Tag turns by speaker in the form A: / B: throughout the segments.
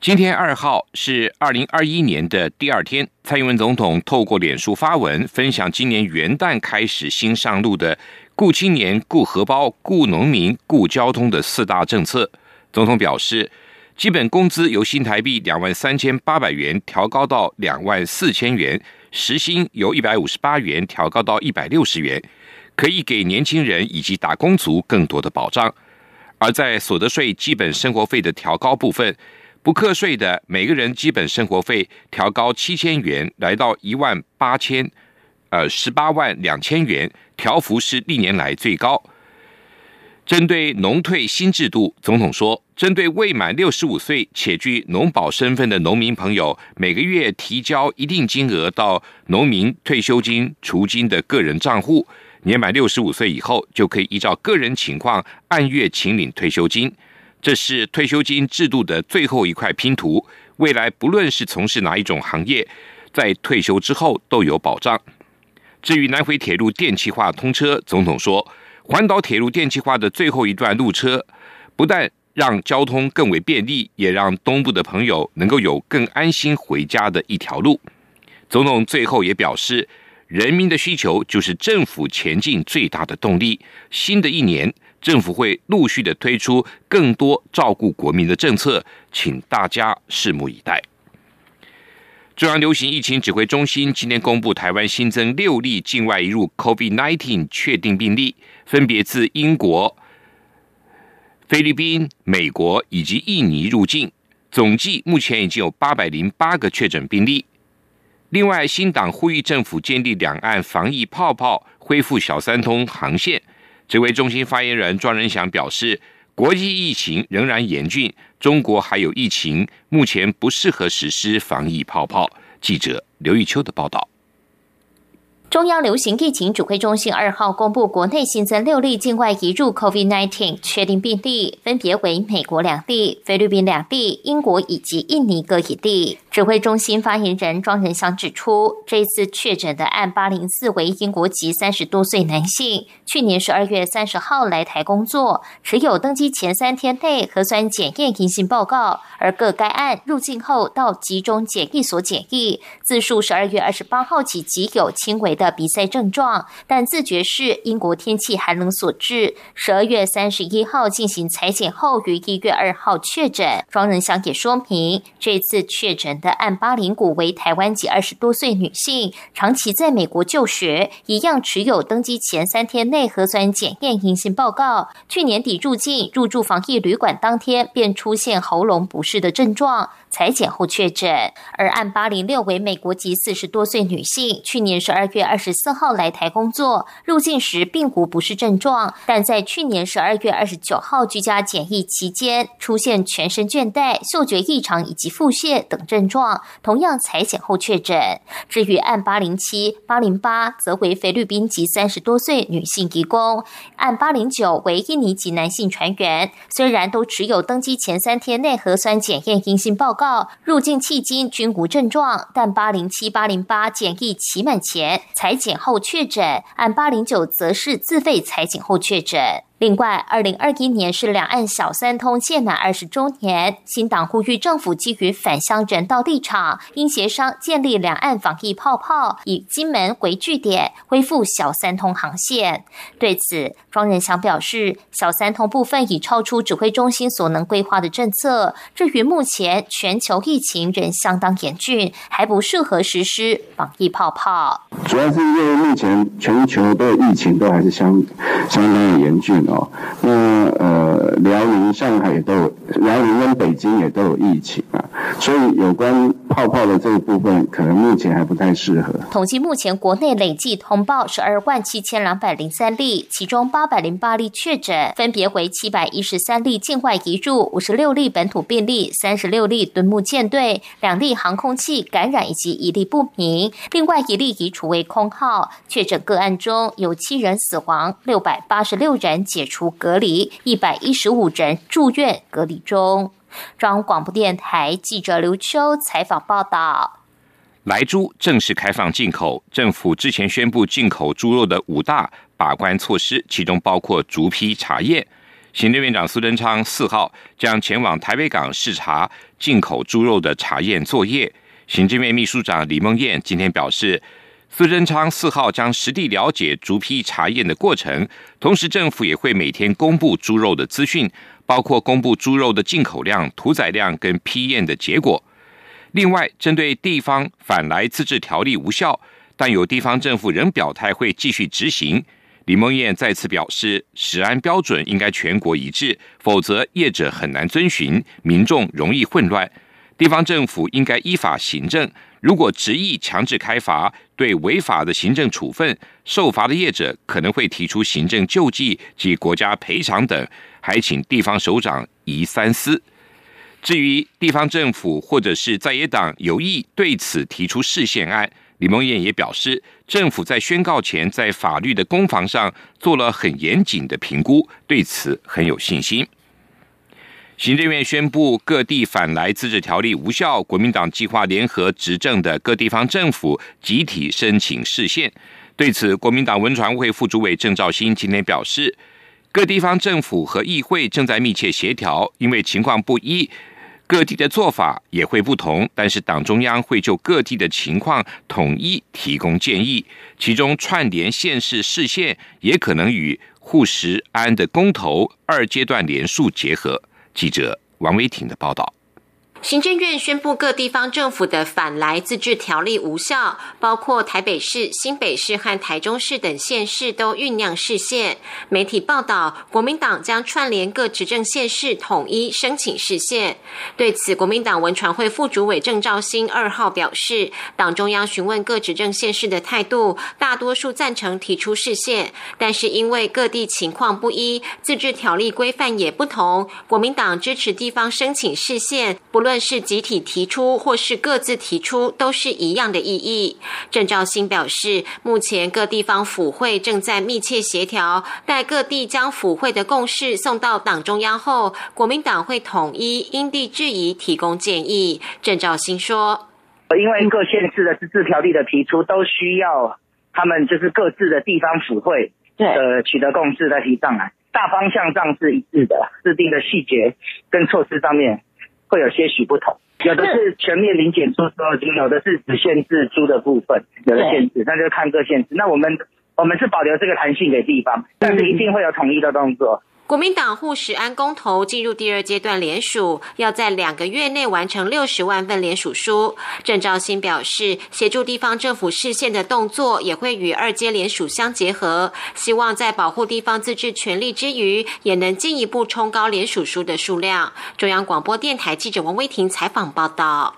A: 今天二号是二零二一年的第二天，蔡英文总统透过脸书发文，分享今年元旦开始新上路的“顾青年、顾荷包、顾农民、顾交通”的四大政策。总统表示，基本工资由新台币两万三千八百元调高到两万四千元，时薪由一百五十八元调高到一百六十元，可以给年轻人以及打工族更多的保障。而在所得税基本生活费的调高部分，不课税的每个人基本生活费调高七千元，来到一万八千，呃，十八万两千元，调幅是历年来最高。针对农退新制度，总统说，针对未满六十五岁且具农保身份的农民朋友，每个月提交一定金额到农民退休金除金的个人账户，年满六十五岁以后，就可以依照个人情况按月请领退休金。这是退休金制度的最后一块拼图，未来不论是从事哪一种行业，在退休之后都有保障。至于南回铁路电气化通车，总统说，环岛铁路电气化的最后一段路车，不但让交通更为便利，也让东部的朋友能够有更安心回家的一条路。总统最后也表示，人民的需求就是政府前进最大的动力。新的一年。政府会陆续的推出更多照顾国民的政策，请大家拭目以待。中央流行疫情指挥中心今天公布，台湾新增六例境外移入 COVID-19 确定病例，分别自英国、菲律宾、美国以及印尼入境，总计目前已经有八百零八个确诊病例。另外，新党呼吁政府建立两岸防疫泡泡，恢复小三通航线。指挥中心发言人庄仁祥表示，国际疫情仍然严峻，中国还有疫情，目前不适合实施防疫泡泡。记者刘玉秋的报道。
B: 中央流行疫情指挥中心二号公布，国内新增六例境外移入 COVID-19 确定病例，分别为美国两例、菲律宾两例、英国以及印尼各一例。指挥中心发言人庄仁祥指出，这次确诊的案八零四为英国籍三十多岁男性，去年十二月三十号来台工作，持有登机前三天内核酸检验阴性报告，而各该案入境后到集中检疫所检疫，自述十二月二十八号起即有轻微。的比赛症状，但自觉是英国天气寒冷所致。十二月三十一号进行裁剪后，于一月二号确诊。庄仁祥也说明，这次确诊的按巴林谷为台湾籍二十多岁女性，长期在美国就学，一样持有登机前三天内核酸检验阴性报告。去年底入境入住防疫旅馆当天，便出现喉咙不适的症状。裁剪后确诊，而案八零六为美国籍四十多岁女性，去年十二月二十四号来台工作，入境时并无不适症状，但在去年十二月二十九号居家检疫期间出现全身倦怠、嗅觉异常以及腹泻等症状，同样裁剪后确诊。至于案八零七、八零八，则为菲律宾籍三十多岁女性移工，案八零九为印尼籍男性船员，虽然都持有登机前三天内核酸检验阴性报告告。入境迄今均无症状，但八零七八零八检疫期满前裁检后确诊，按八零九则是自费裁检后确诊。另外，二零二一年是两岸小三通届满二十周年，新党呼吁政府基于返乡人道立场，应协商建立两岸防疫泡泡，以金门为据点恢复小三通航线。对此，庄仁祥表示，小三通部分已超出指挥中心所能规划的政策。至于目前全球疫情仍相当严峻，还不适合实施防疫泡泡。
C: 主要是因为目前全球的疫情都还是相相当的严峻。哦，那呃，辽宁、上海也都有，辽宁跟北京也都有疫情啊。所以有关泡泡的这一部分，可能目前还不太适合。
B: 统计目前国内累计通报十二万七千两百零三例，其中八百零八例确诊，分别为七百一十三例境外移入，五十六例本土病例，三十六例敦木舰队，两例航空器感染以及一例不明，另外一例移除为空号。确诊个案中有七人死亡，六百八十六人解除隔离，一百一十五人住院隔离中。中央广播电台记者刘秋采访报道：
A: 莱猪正式开放进口，政府之前宣布进口猪肉的五大把关措施，其中包括逐批查验。行政院长苏贞昌四号将前往台北港视察进口猪肉的查验作业。行政院秘书长李梦燕今天表示，苏贞昌四号将实地了解逐批查验的过程，同时政府也会每天公布猪肉的资讯。包括公布猪肉的进口量、屠宰量跟批验的结果。另外，针对地方反来自治条例无效，但有地方政府仍表态会继续执行。李梦燕再次表示，食安标准应该全国一致，否则业者很难遵循，民众容易混乱。地方政府应该依法行政。如果执意强制开罚，对违法的行政处分，受罚的业者可能会提出行政救济及国家赔偿等，还请地方首长宜三思。至于地方政府或者是在野党有意对此提出视线案，李梦燕也表示，政府在宣告前在法律的攻防上做了很严谨的评估，对此很有信心。行政院宣布各地反来自治条例无效，国民党计划联合执政的各地方政府集体申请释宪。对此，国民党文传会副主委郑兆兴今天表示，各地方政府和议会正在密切协调，因为情况不一，各地的做法也会不同。但是党中央会就各地的情况统一提供建议，其中串联县市市县也可能与护食安的公投二阶段连数结合。记者王维挺的报道。
B: 行政院宣布各地方政府的反来自治条例无效，包括台北市、新北市和台中市等县市都酝酿释宪。媒体报道，国民党将串联各执政县市，统一申请释宪。对此，国民党文传会副主委郑兆兴二号表示，党中央询问各执政县市的态度，大多数赞成提出释宪，但是因为各地情况不一，自治条例规范也不同，国民党支持地方申请释宪，不论。无论是集体提出或是各自提出，都是一样的意义。郑兆兴表示，目前各地方府会正在密切协调，待各地将府会的共识送到党中央后，国民党会统一因地制宜提供建议。郑兆兴说：“
D: 因为各县市的自治条例的提出，都需要他们就是各自的地方府会的取得共识再提上来，大方向上是一致的，制定的细节跟措施上面。”会有些许不同，有的是全面零检出之后，有的是只限制猪的部分，有的限制，那就看各县市。那我们我们是保留这个弹性给地方，但是一定会有统一的动作。
B: 国民党护食安公投进入第二阶段联署，要在两个月内完成六十万份联署书。郑兆新表示，协助地方政府实现的动作也会与二阶联署相结合，希望在保护地方自治权利之余，也能进一步冲高联署书的数量。中央广播电台记者王威婷采访报道。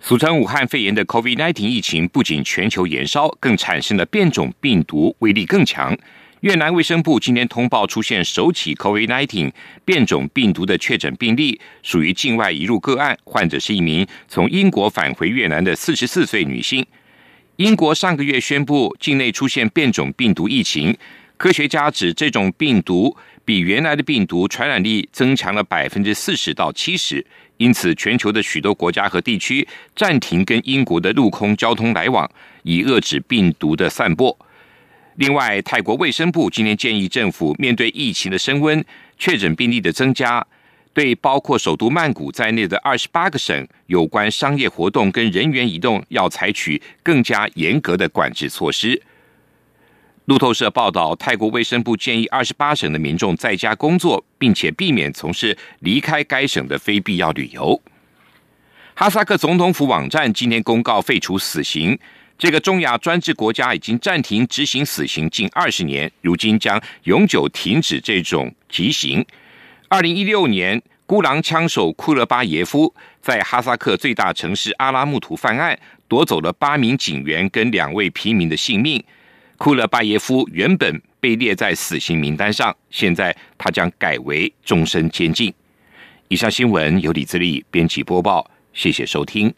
A: 俗称武汉肺炎的 COVID-19 疫情不仅全球延烧，更产生了变种病毒，威力更强。越南卫生部今天通报出现首起 COVID-19 变种病毒的确诊病例，属于境外移入个案，患者是一名从英国返回越南的四十四岁女性。英国上个月宣布境内出现变种病毒疫情，科学家指这种病毒比原来的病毒传染力增强了百分之四十到七十，因此全球的许多国家和地区暂停跟英国的陆空交通来往，以遏制病毒的散播。另外，泰国卫生部今天建议政府面对疫情的升温、确诊病例的增加，对包括首都曼谷在内的二十八个省有关商业活动跟人员移动，要采取更加严格的管制措施。路透社报道，泰国卫生部建议二十八省的民众在家工作，并且避免从事离开该省的非必要旅游。哈萨克总统府网站今天公告废除死刑。这个中亚专制国家已经暂停执行死刑近二十年，如今将永久停止这种极刑。二零一六年，孤狼枪手库勒巴耶夫在哈萨克最大城市阿拉木图犯案，夺走了八名警员跟两位平民的性命。库勒巴耶夫原本被列在死刑名单上，现在他将改为终身监禁。以上新闻由李自力编辑播报，谢谢收听。